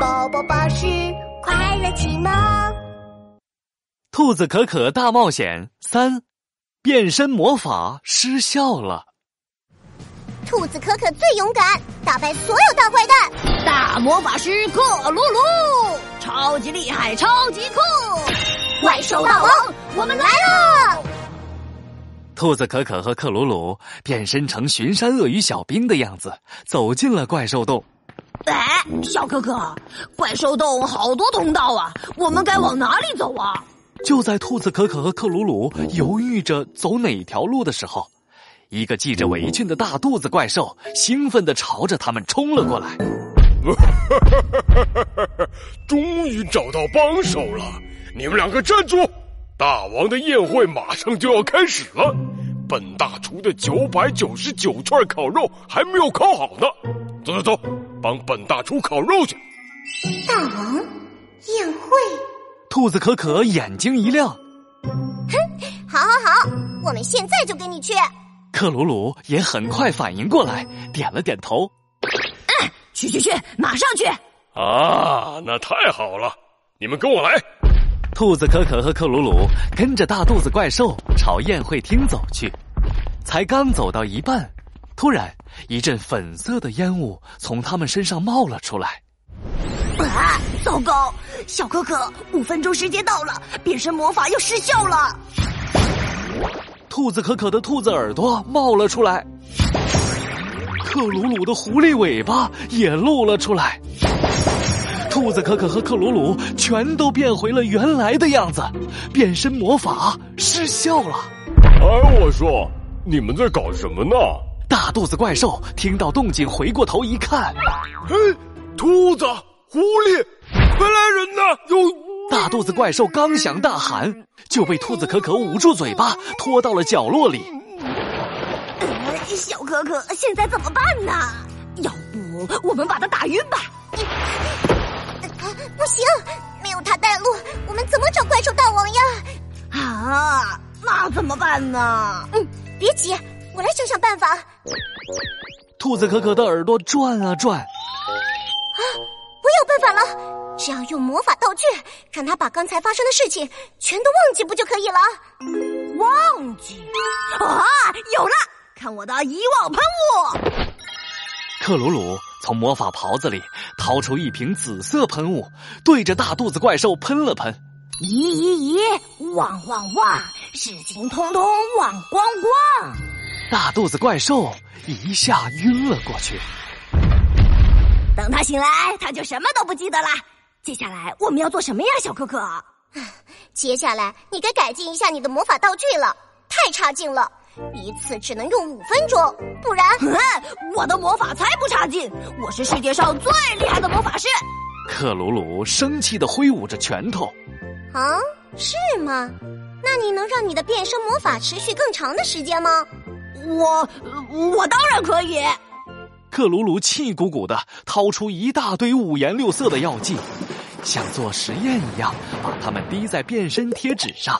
宝宝巴士快乐启蒙。兔子可可大冒险三，变身魔法失效了。兔子可可最勇敢，打败所有大坏蛋。大魔法师克鲁鲁，超级厉害，超级酷！怪兽大王，我们来了！兔子可可和克鲁鲁变身成巡山鳄鱼小兵的样子，走进了怪兽洞。哎，小可可，怪兽洞好多通道啊，我们该往哪里走啊？就在兔子可可和克鲁鲁犹豫着走哪条路的时候，一个系着围裙的大肚子怪兽兴奋地朝着他们冲了过来。终于找到帮手了！你们两个站住！大王的宴会马上就要开始了，本大厨的九百九十九串烤肉还没有烤好呢。走走走，帮本大厨烤肉去。大王宴会，兔子可可眼睛一亮，哼，好好好，我们现在就跟你去。克鲁鲁也很快反应过来，点了点头。嗯，去去去，马上去。啊，那太好了！你们跟我来。兔子可可和克鲁鲁跟着大肚子怪兽朝宴会厅走去，才刚走到一半，突然一阵粉色的烟雾从他们身上冒了出来。啊！糟糕，小可可，五分钟时间到了，变身魔法要失效了。兔子可可的兔子耳朵冒了出来，克鲁鲁的狐狸尾巴也露了出来。兔子可可和克鲁鲁全都变回了原来的样子，变身魔法失效了。哎，我说，你们在搞什么呢？大肚子怪兽听到动静，回过头一看，嘿，兔子、狐狸，快来人呐！有大肚子怪兽刚想大喊，就被兔子可可捂住嘴巴，拖到了角落里。呃，小可可，现在怎么办呢？要不我们把他打晕吧？不行，没有他带路，我们怎么找怪兽大王呀？啊，那怎么办呢？嗯，别急，我来想想办法。兔子可可的耳朵转啊转。啊，我有办法了！只要用魔法道具，让他把刚才发生的事情全都忘记，不就可以了？忘记？啊，有了！看我的遗忘喷雾！克鲁鲁从魔法袍子里掏出一瓶紫色喷雾，对着大肚子怪兽喷了喷。咦咦咦！忘忘忘！事情通通忘光光！大肚子怪兽一下晕了过去。等他醒来，他就什么都不记得了。接下来我们要做什么呀，小可可？接下来你该改进一下你的魔法道具了，太差劲了。一次只能用五分钟，不然，我的魔法才不差劲！我是世界上最厉害的魔法师。克鲁鲁生气的挥舞着拳头。啊，是吗？那你能让你的变身魔法持续更长的时间吗？我，我当然可以。克鲁鲁气鼓鼓的掏出一大堆五颜六色的药剂，像做实验一样，把它们滴在变身贴纸上。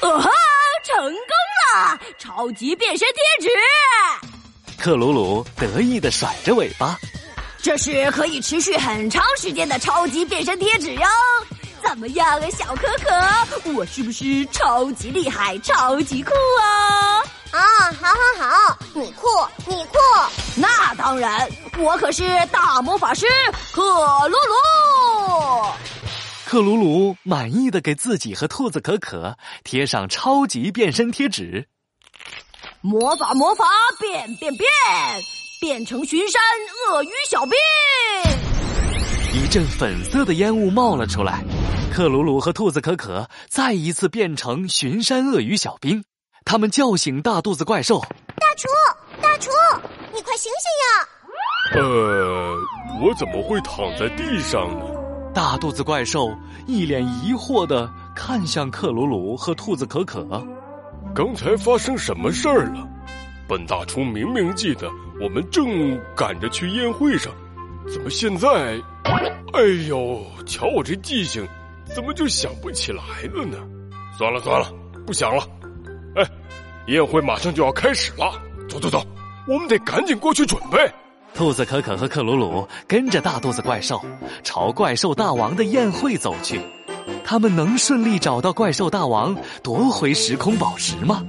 啊哈！成功了！超级变身贴纸，克鲁鲁得意的甩着尾巴。这是可以持续很长时间的超级变身贴纸哟！怎么样，小可可？我是不是超级厉害、超级酷啊？啊，好好好，你酷，你酷！那当然，我可是大魔法师克鲁鲁。克鲁鲁满意的给自己和兔子可可贴上超级变身贴纸。魔法魔法变变变，变成巡山鳄鱼小兵。一阵粉色的烟雾冒了出来，克鲁鲁和兔子可可再一次变成巡山鳄鱼小兵。他们叫醒大肚子怪兽：“大厨，大厨，你快醒醒呀！”呃，我怎么会躺在地上呢？大肚子怪兽一脸疑惑的看向克鲁鲁和兔子可可，刚才发生什么事儿了？本大厨明明记得我们正赶着去宴会上，怎么现在？哎呦，瞧我这记性，怎么就想不起来了呢？算了算了，不想了。哎，宴会马上就要开始了，走走走，我们得赶紧过去准备。兔子可可和克鲁鲁跟着大肚子怪兽朝怪兽大王的宴会走去。他们能顺利找到怪兽大王夺回时空宝石吗？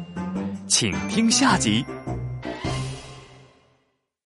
请听下集。